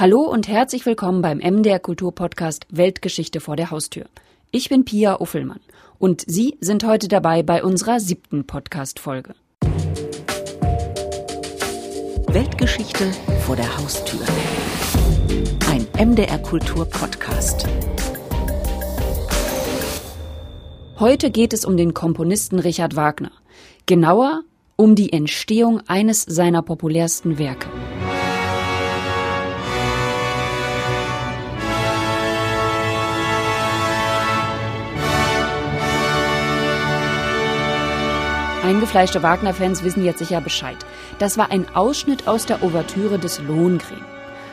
Hallo und herzlich willkommen beim MDR Kulturpodcast Weltgeschichte vor der Haustür. Ich bin Pia Uffelmann und Sie sind heute dabei bei unserer siebten Podcast-Folge. Weltgeschichte vor der Haustür. Ein MDR Kultur-Podcast. Heute geht es um den Komponisten Richard Wagner. Genauer um die Entstehung eines seiner populärsten Werke. Eingefleischte Wagner-Fans wissen jetzt sicher Bescheid. Das war ein Ausschnitt aus der Ouvertüre des Lohengrin.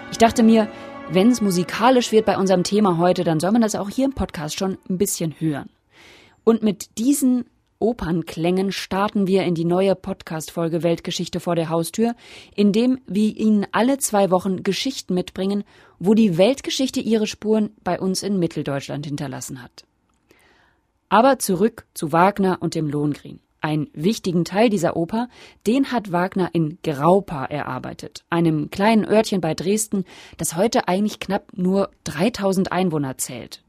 Ich dachte mir, wenn es musikalisch wird bei unserem Thema heute, dann soll man das auch hier im Podcast schon ein bisschen hören. Und mit diesen Opernklängen starten wir in die neue Podcast-Folge Weltgeschichte vor der Haustür, in dem wir Ihnen alle zwei Wochen Geschichten mitbringen, wo die Weltgeschichte ihre Spuren bei uns in Mitteldeutschland hinterlassen hat. Aber zurück zu Wagner und dem Lohengrin. Einen wichtigen Teil dieser Oper, den hat Wagner in Graupa erarbeitet, einem kleinen Örtchen bei Dresden, das heute eigentlich knapp nur 3000 Einwohner zählt.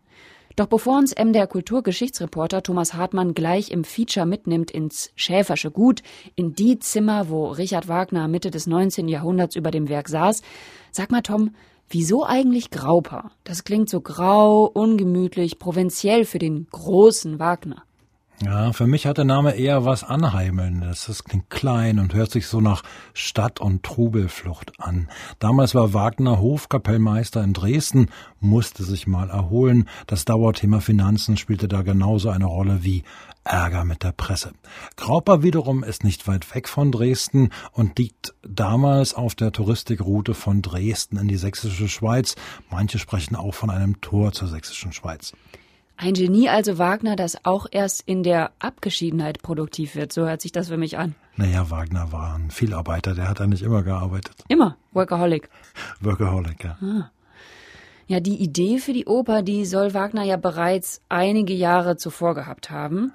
Doch bevor uns MDR Kulturgeschichtsreporter Thomas Hartmann gleich im Feature mitnimmt ins Schäfersche Gut, in die Zimmer, wo Richard Wagner Mitte des 19. Jahrhunderts über dem Werk saß, sag mal Tom, wieso eigentlich Graupa? Das klingt so grau, ungemütlich, provinziell für den großen Wagner. Ja, für mich hat der Name eher was Anheimelndes. Das klingt klein und hört sich so nach Stadt- und Trubelflucht an. Damals war Wagner Hofkapellmeister in Dresden, musste sich mal erholen. Das Dauerthema Finanzen spielte da genauso eine Rolle wie Ärger mit der Presse. Grauper wiederum ist nicht weit weg von Dresden und liegt damals auf der Touristikroute von Dresden in die sächsische Schweiz. Manche sprechen auch von einem Tor zur sächsischen Schweiz. Ein Genie also Wagner, das auch erst in der Abgeschiedenheit produktiv wird. So hört sich das für mich an. Naja, Wagner war ein Vielarbeiter, der hat eigentlich immer gearbeitet. Immer, Workaholic. Workaholic, ja. Ah. Ja, die Idee für die Oper, die soll Wagner ja bereits einige Jahre zuvor gehabt haben.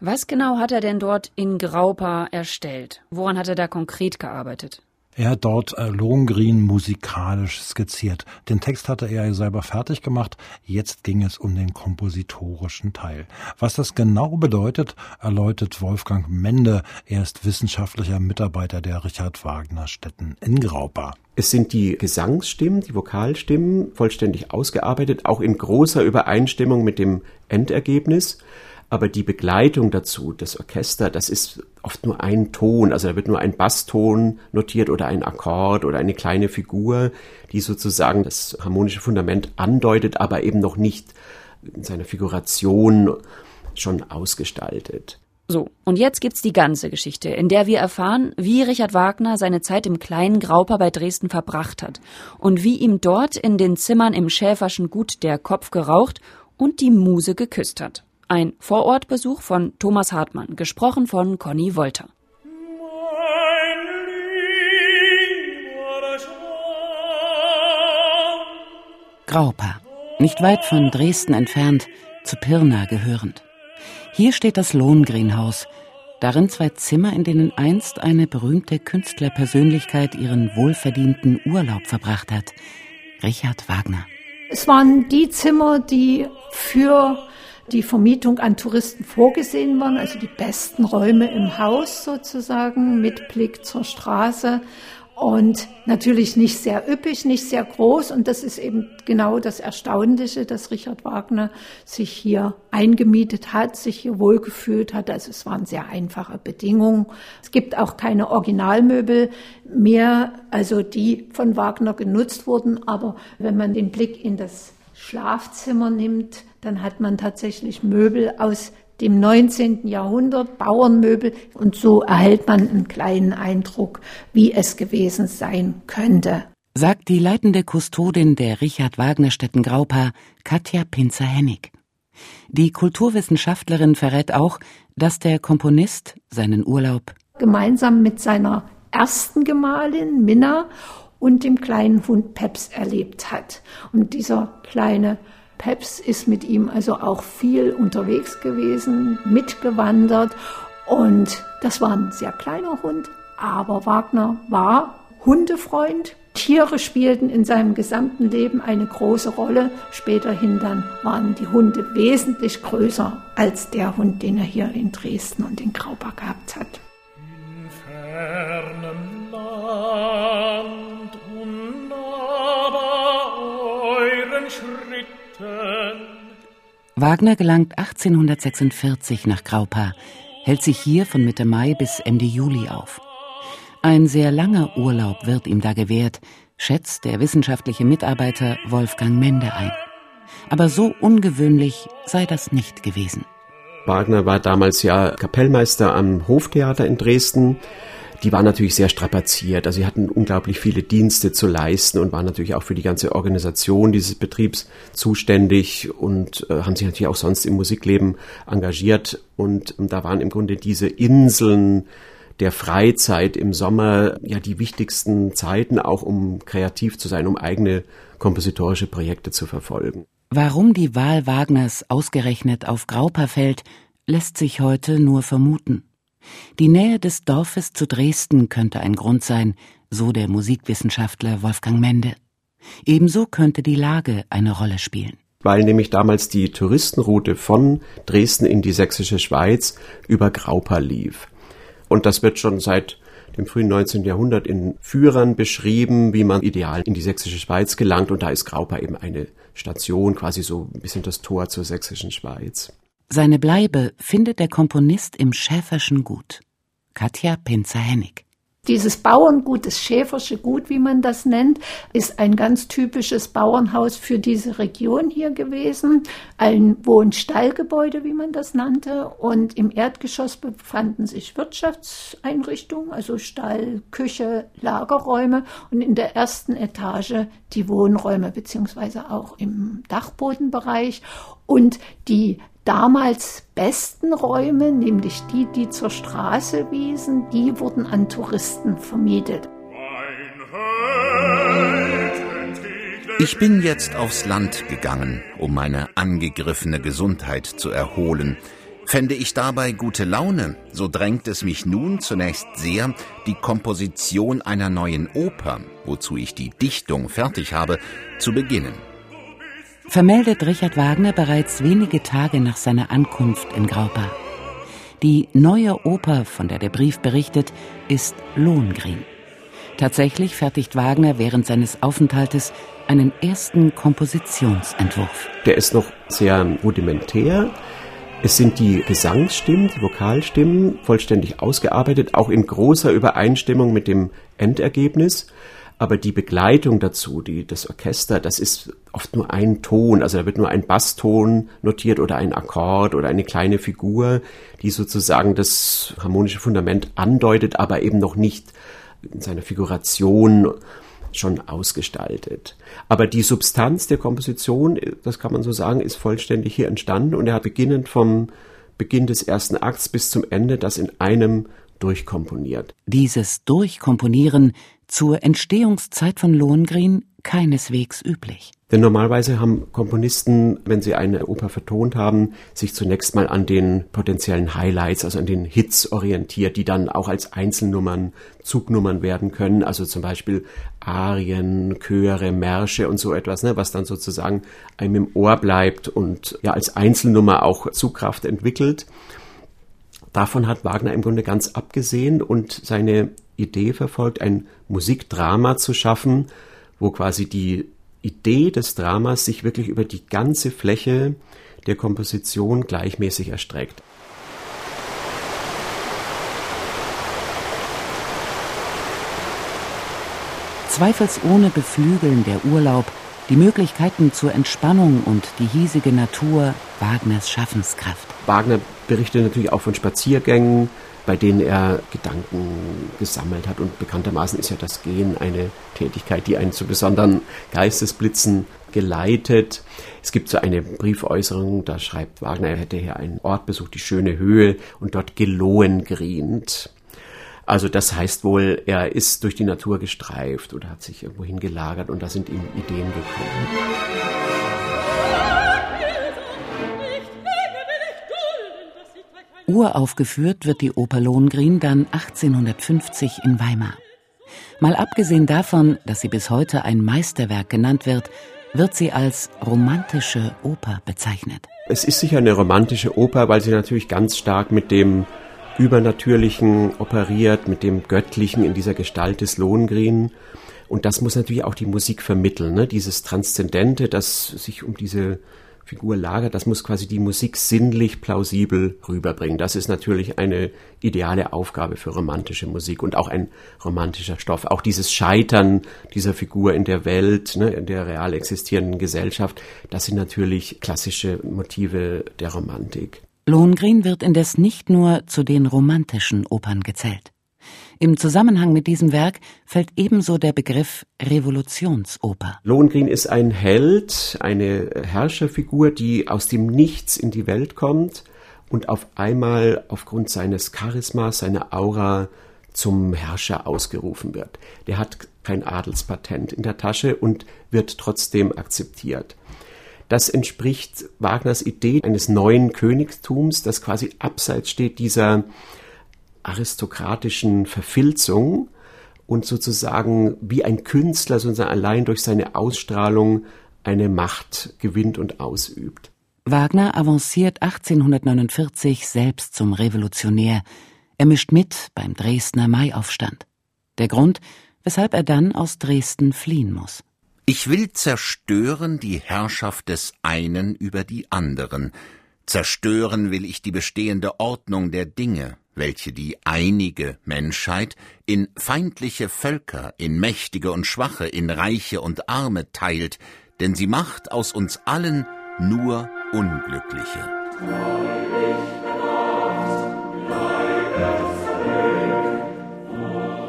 Was genau hat er denn dort in Graupa erstellt? Woran hat er da konkret gearbeitet? Er hat dort äh, Lohengrin musikalisch skizziert. Den Text hatte er selber fertig gemacht. Jetzt ging es um den kompositorischen Teil. Was das genau bedeutet, erläutert Wolfgang Mende. Er ist wissenschaftlicher Mitarbeiter der Richard Wagner Stätten in Graupa. Es sind die Gesangsstimmen, die Vokalstimmen vollständig ausgearbeitet, auch in großer Übereinstimmung mit dem Endergebnis aber die Begleitung dazu, das Orchester, das ist oft nur ein Ton, also da wird nur ein Basston notiert oder ein Akkord oder eine kleine Figur, die sozusagen das harmonische Fundament andeutet, aber eben noch nicht in seiner Figuration schon ausgestaltet. So, und jetzt gibt's die ganze Geschichte, in der wir erfahren, wie Richard Wagner seine Zeit im kleinen Grauper bei Dresden verbracht hat und wie ihm dort in den Zimmern im Schäferschen Gut der Kopf geraucht und die Muse geküsst hat. Ein Vorortbesuch von Thomas Hartmann, gesprochen von Conny Wolter. Graupa, nicht weit von Dresden entfernt, zu Pirna gehörend. Hier steht das Lohengrinhaus, darin zwei Zimmer, in denen einst eine berühmte Künstlerpersönlichkeit ihren wohlverdienten Urlaub verbracht hat, Richard Wagner. Es waren die Zimmer, die für die Vermietung an Touristen vorgesehen waren, also die besten Räume im Haus sozusagen mit Blick zur Straße und natürlich nicht sehr üppig, nicht sehr groß. Und das ist eben genau das Erstaunliche, dass Richard Wagner sich hier eingemietet hat, sich hier wohlgefühlt hat. Also es waren sehr einfache Bedingungen. Es gibt auch keine Originalmöbel mehr, also die von Wagner genutzt wurden. Aber wenn man den Blick in das Schlafzimmer nimmt, dann hat man tatsächlich Möbel aus dem 19. Jahrhundert, Bauernmöbel, und so erhält man einen kleinen Eindruck, wie es gewesen sein könnte. Sagt die leitende Kustodin der Richard Wagner Stätten Graupa, Katja Pinzer-Hennig. Die Kulturwissenschaftlerin verrät auch, dass der Komponist seinen Urlaub gemeinsam mit seiner ersten Gemahlin Minna und dem kleinen Hund Peps erlebt hat. Und dieser kleine Peps ist mit ihm also auch viel unterwegs gewesen, mitgewandert und das war ein sehr kleiner Hund, aber Wagner war Hundefreund Tiere spielten in seinem gesamten Leben eine große Rolle. Späterhin dann waren die Hunde wesentlich größer als der Hund, den er hier in Dresden und in Graubach gehabt hat. In fernem Land Wagner gelangt 1846 nach Graupa, hält sich hier von Mitte Mai bis Ende Juli auf. Ein sehr langer Urlaub wird ihm da gewährt, schätzt der wissenschaftliche Mitarbeiter Wolfgang Mende ein. Aber so ungewöhnlich sei das nicht gewesen. Wagner war damals ja Kapellmeister am Hoftheater in Dresden. Die waren natürlich sehr strapaziert. Also sie hatten unglaublich viele Dienste zu leisten und waren natürlich auch für die ganze Organisation dieses Betriebs zuständig und äh, haben sich natürlich auch sonst im Musikleben engagiert. Und ähm, da waren im Grunde diese Inseln der Freizeit im Sommer ja die wichtigsten Zeiten, auch um kreativ zu sein, um eigene kompositorische Projekte zu verfolgen. Warum die Wahl Wagners ausgerechnet auf Grauper fällt, lässt sich heute nur vermuten. Die Nähe des Dorfes zu Dresden könnte ein Grund sein, so der Musikwissenschaftler Wolfgang Mende. Ebenso könnte die Lage eine Rolle spielen weil nämlich damals die Touristenroute von Dresden in die sächsische Schweiz über Graupa lief. Und das wird schon seit dem frühen 19. Jahrhundert in Führern beschrieben, wie man ideal in die sächsische Schweiz gelangt. Und da ist Graupa eben eine Station, quasi so ein bisschen das Tor zur sächsischen Schweiz. Seine Bleibe findet der Komponist im Schäferschen Gut. Katja Pinzer-Hennig. Dieses Bauerngut, das Schäfersche Gut, wie man das nennt, ist ein ganz typisches Bauernhaus für diese Region hier gewesen. Ein Wohnstallgebäude, wie man das nannte. Und im Erdgeschoss befanden sich Wirtschaftseinrichtungen, also Stall, Küche, Lagerräume und in der ersten Etage die Wohnräume, beziehungsweise auch im Dachbodenbereich. Und die damals besten Räume, nämlich die, die zur Straße wiesen, die wurden an Touristen vermietet. Ich bin jetzt aufs Land gegangen, um meine angegriffene Gesundheit zu erholen. Fände ich dabei gute Laune, so drängt es mich nun zunächst sehr, die Komposition einer neuen Oper, wozu ich die Dichtung fertig habe, zu beginnen vermeldet Richard Wagner bereits wenige Tage nach seiner Ankunft in Graupa. Die neue Oper, von der der Brief berichtet, ist Lohengrin. Tatsächlich fertigt Wagner während seines Aufenthaltes einen ersten Kompositionsentwurf. Der ist noch sehr rudimentär. Es sind die Gesangsstimmen, die Vokalstimmen vollständig ausgearbeitet, auch in großer Übereinstimmung mit dem Endergebnis. Aber die Begleitung dazu, die, das Orchester, das ist oft nur ein Ton, also da wird nur ein Basston notiert oder ein Akkord oder eine kleine Figur, die sozusagen das harmonische Fundament andeutet, aber eben noch nicht in seiner Figuration schon ausgestaltet. Aber die Substanz der Komposition, das kann man so sagen, ist vollständig hier entstanden und er hat beginnend vom Beginn des ersten Akts bis zum Ende das in einem durchkomponiert. Dieses Durchkomponieren zur Entstehungszeit von Lohengrin keineswegs üblich. Denn normalerweise haben Komponisten, wenn sie eine Oper vertont haben, sich zunächst mal an den potenziellen Highlights, also an den Hits orientiert, die dann auch als Einzelnummern, Zugnummern werden können, also zum Beispiel Arien, Chöre, Märsche und so etwas, ne, was dann sozusagen einem im Ohr bleibt und ja als Einzelnummer auch Zugkraft entwickelt. Davon hat Wagner im Grunde ganz abgesehen und seine Idee verfolgt, ein Musikdrama zu schaffen, wo quasi die Idee des Dramas sich wirklich über die ganze Fläche der Komposition gleichmäßig erstreckt. Zweifelsohne beflügeln der Urlaub, die Möglichkeiten zur Entspannung und die hiesige Natur Wagners Schaffenskraft. Wagner berichtet natürlich auch von Spaziergängen, bei denen er Gedanken gesammelt hat. Und bekanntermaßen ist ja das Gehen eine Tätigkeit, die einen zu besonderen Geistesblitzen geleitet. Es gibt so eine Briefäußerung, da schreibt Wagner, er hätte hier einen Ort besucht, die schöne Höhe, und dort gelohen grient. Also das heißt wohl, er ist durch die Natur gestreift oder hat sich irgendwo hingelagert und da sind ihm Ideen gekommen. Uraufgeführt wird die Oper Lohengrin dann 1850 in Weimar. Mal abgesehen davon, dass sie bis heute ein Meisterwerk genannt wird, wird sie als romantische Oper bezeichnet. Es ist sicher eine romantische Oper, weil sie natürlich ganz stark mit dem Übernatürlichen operiert, mit dem Göttlichen in dieser Gestalt des Lohengrin. Und das muss natürlich auch die Musik vermitteln, ne? dieses Transzendente, das sich um diese Figur lagert, das muss quasi die Musik sinnlich plausibel rüberbringen. Das ist natürlich eine ideale Aufgabe für romantische Musik und auch ein romantischer Stoff. Auch dieses Scheitern dieser Figur in der Welt, ne, in der real existierenden Gesellschaft, das sind natürlich klassische Motive der Romantik. Lohengrin wird indes nicht nur zu den romantischen Opern gezählt. Im Zusammenhang mit diesem Werk fällt ebenso der Begriff Revolutionsoper. Lohengrin ist ein Held, eine Herrscherfigur, die aus dem Nichts in die Welt kommt und auf einmal aufgrund seines Charismas, seiner Aura zum Herrscher ausgerufen wird. Der hat kein Adelspatent in der Tasche und wird trotzdem akzeptiert. Das entspricht Wagners Idee eines neuen Königtums, das quasi abseits steht dieser aristokratischen Verfilzung und sozusagen wie ein Künstler sozusagen allein durch seine Ausstrahlung eine Macht gewinnt und ausübt. Wagner avanciert 1849 selbst zum Revolutionär. Er mischt mit beim Dresdner Maiaufstand. Der Grund, weshalb er dann aus Dresden fliehen muss. Ich will zerstören die Herrschaft des einen über die anderen. Zerstören will ich die bestehende Ordnung der Dinge welche die einige Menschheit in feindliche Völker, in Mächtige und Schwache, in Reiche und Arme teilt, denn sie macht aus uns allen nur Unglückliche.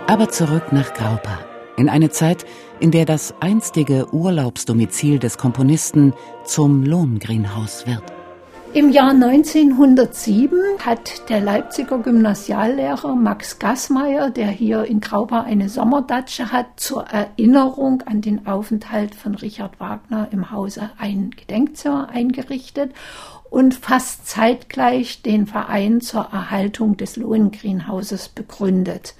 Aber zurück nach Graupa, in eine Zeit, in der das einstige Urlaubsdomizil des Komponisten zum Lohngrinhaus wird. Im Jahr 1907 hat der Leipziger Gymnasiallehrer Max Gassmeier, der hier in Graupa eine Sommerdatsche hat, zur Erinnerung an den Aufenthalt von Richard Wagner im Hause ein Gedenkzimmer eingerichtet und fast zeitgleich den Verein zur Erhaltung des Lohengrinhauses begründet.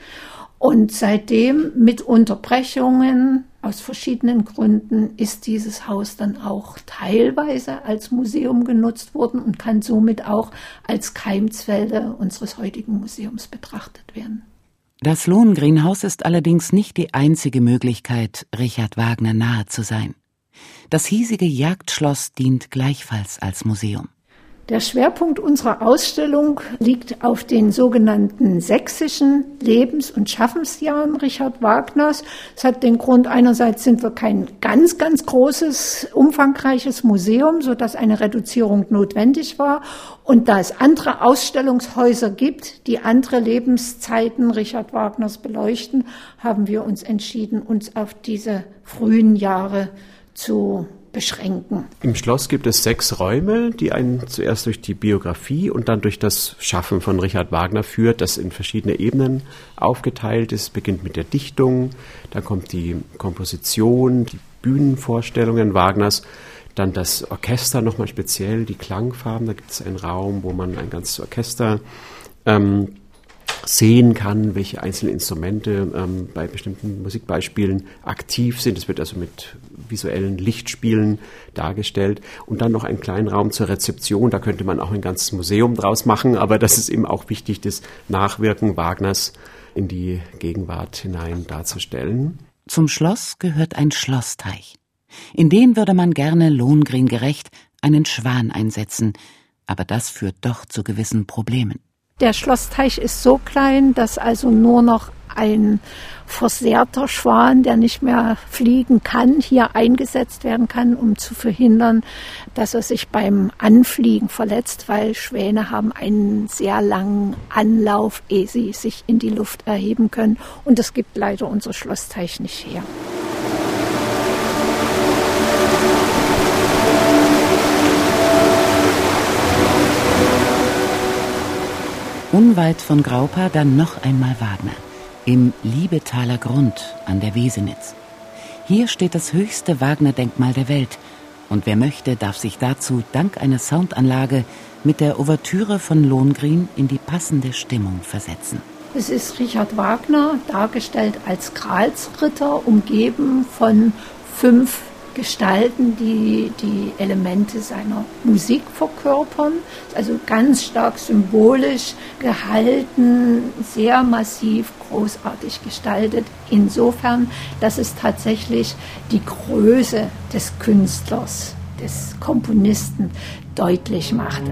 Und seitdem mit Unterbrechungen aus verschiedenen Gründen ist dieses Haus dann auch teilweise als Museum genutzt worden und kann somit auch als Keimzelle unseres heutigen Museums betrachtet werden. Das Lohengrinhaus ist allerdings nicht die einzige Möglichkeit, Richard Wagner nahe zu sein. Das hiesige Jagdschloss dient gleichfalls als Museum. Der Schwerpunkt unserer Ausstellung liegt auf den sogenannten sächsischen Lebens- und Schaffensjahren Richard Wagners. Es hat den Grund, einerseits sind wir kein ganz, ganz großes, umfangreiches Museum, so dass eine Reduzierung notwendig war. Und da es andere Ausstellungshäuser gibt, die andere Lebenszeiten Richard Wagners beleuchten, haben wir uns entschieden, uns auf diese frühen Jahre zu beschränken. Im Schloss gibt es sechs Räume, die einen zuerst durch die Biografie und dann durch das Schaffen von Richard Wagner führt, das in verschiedene Ebenen aufgeteilt ist. Beginnt mit der Dichtung, dann kommt die Komposition, die Bühnenvorstellungen Wagners, dann das Orchester nochmal speziell, die Klangfarben. Da gibt es einen Raum, wo man ein ganzes Orchester ähm, sehen kann, welche einzelnen Instrumente ähm, bei bestimmten Musikbeispielen aktiv sind. Es wird also mit visuellen Lichtspielen dargestellt. Und dann noch einen kleinen Raum zur Rezeption. Da könnte man auch ein ganzes Museum draus machen, aber das ist eben auch wichtig, das Nachwirken Wagners in die Gegenwart hinein darzustellen. Zum Schloss gehört ein Schlossteich. In den würde man gerne Lohengrin gerecht einen Schwan einsetzen, aber das führt doch zu gewissen Problemen. Der Schlossteich ist so klein, dass also nur noch ein versehrter Schwan, der nicht mehr fliegen kann, hier eingesetzt werden kann, um zu verhindern, dass er sich beim Anfliegen verletzt, weil Schwäne haben einen sehr langen Anlauf, ehe sie sich in die Luft erheben können. Und das gibt leider unser Schlossteich nicht her. Unweit von Graupa dann noch einmal Wagner, im Liebetaler Grund an der Wesenitz. Hier steht das höchste Wagner-Denkmal der Welt und wer möchte, darf sich dazu dank einer Soundanlage mit der Ouvertüre von Lohengrin in die passende Stimmung versetzen. Es ist Richard Wagner, dargestellt als Gralsritter, umgeben von fünf Gestalten, die die Elemente seiner Musik verkörpern. Also ganz stark symbolisch gehalten, sehr massiv, großartig gestaltet. Insofern, dass es tatsächlich die Größe des Künstlers, des Komponisten deutlich macht.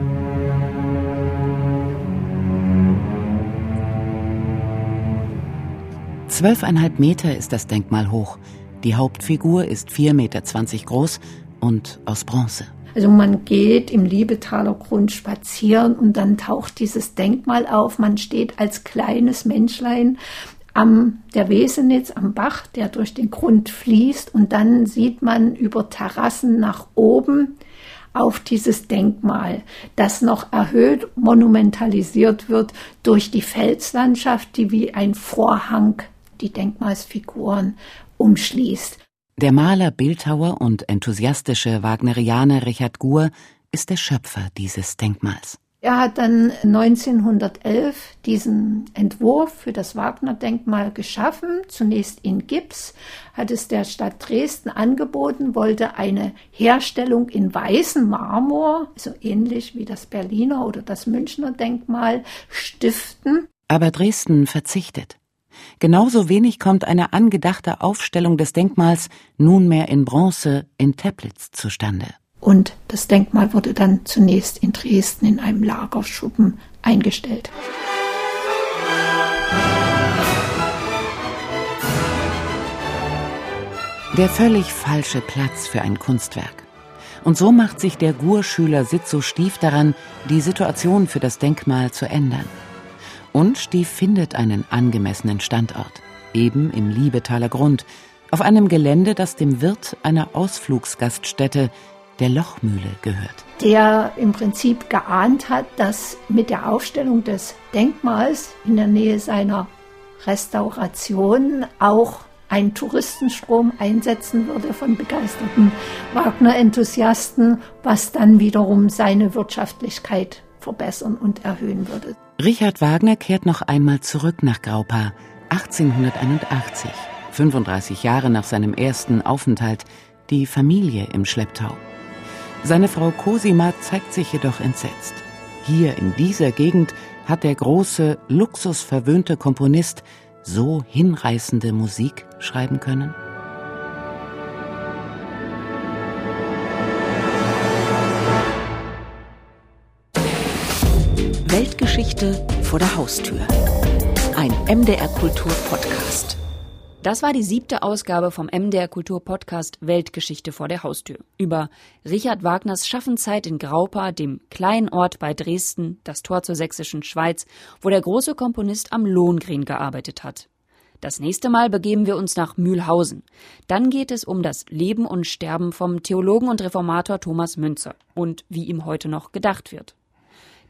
Zwölfeinhalb Meter ist das Denkmal hoch. Die Hauptfigur ist 4,20 Meter groß und aus Bronze. Also man geht im Liebetaler Grund spazieren und dann taucht dieses Denkmal auf. Man steht als kleines Menschlein am der Wesenitz am Bach, der durch den Grund fließt und dann sieht man über Terrassen nach oben auf dieses Denkmal, das noch erhöht monumentalisiert wird durch die Felslandschaft, die wie ein Vorhang die Denkmalsfiguren umschließt. Der Maler, Bildhauer und enthusiastische Wagnerianer Richard Gur ist der Schöpfer dieses Denkmals. Er hat dann 1911 diesen Entwurf für das Wagner-Denkmal geschaffen, zunächst in Gips, hat es der Stadt Dresden angeboten, wollte eine Herstellung in weißem Marmor, so ähnlich wie das Berliner oder das Münchner Denkmal, stiften. Aber Dresden verzichtet. Genauso wenig kommt eine angedachte Aufstellung des Denkmals nunmehr in Bronze in Teplitz zustande. Und das Denkmal wurde dann zunächst in Dresden in einem Lagerschuppen eingestellt. Der völlig falsche Platz für ein Kunstwerk. Und so macht sich der Gur-Schüler Sitzo Stief daran, die Situation für das Denkmal zu ändern. Und Stief findet einen angemessenen Standort, eben im Liebetaler Grund, auf einem Gelände, das dem Wirt einer Ausflugsgaststätte, der Lochmühle, gehört. Der im Prinzip geahnt hat, dass mit der Aufstellung des Denkmals in der Nähe seiner Restauration auch ein Touristenstrom einsetzen würde von begeisterten Wagner-Enthusiasten, was dann wiederum seine Wirtschaftlichkeit verbessern und erhöhen würde. Richard Wagner kehrt noch einmal zurück nach Graupa 1881, 35 Jahre nach seinem ersten Aufenthalt, die Familie im Schlepptau. Seine Frau Cosima zeigt sich jedoch entsetzt. Hier in dieser Gegend hat der große, luxusverwöhnte Komponist so hinreißende Musik schreiben können? Weltgeschichte vor der Haustür. Ein MDR Kultur Podcast. Das war die siebte Ausgabe vom MDR Kultur Podcast Weltgeschichte vor der Haustür über Richard Wagners Schaffenszeit in Graupa, dem kleinen Ort bei Dresden, das Tor zur sächsischen Schweiz, wo der große Komponist am Lohengrin gearbeitet hat. Das nächste Mal begeben wir uns nach Mühlhausen. Dann geht es um das Leben und Sterben vom Theologen und Reformator Thomas Münzer und wie ihm heute noch gedacht wird.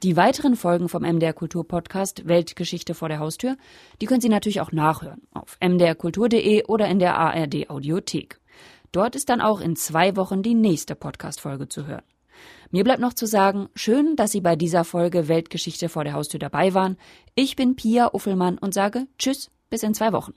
Die weiteren Folgen vom MDR Kultur Podcast Weltgeschichte vor der Haustür, die können Sie natürlich auch nachhören auf mdrkultur.de oder in der ARD Audiothek. Dort ist dann auch in zwei Wochen die nächste Podcast-Folge zu hören. Mir bleibt noch zu sagen, schön, dass Sie bei dieser Folge Weltgeschichte vor der Haustür dabei waren. Ich bin Pia Uffelmann und sage Tschüss, bis in zwei Wochen.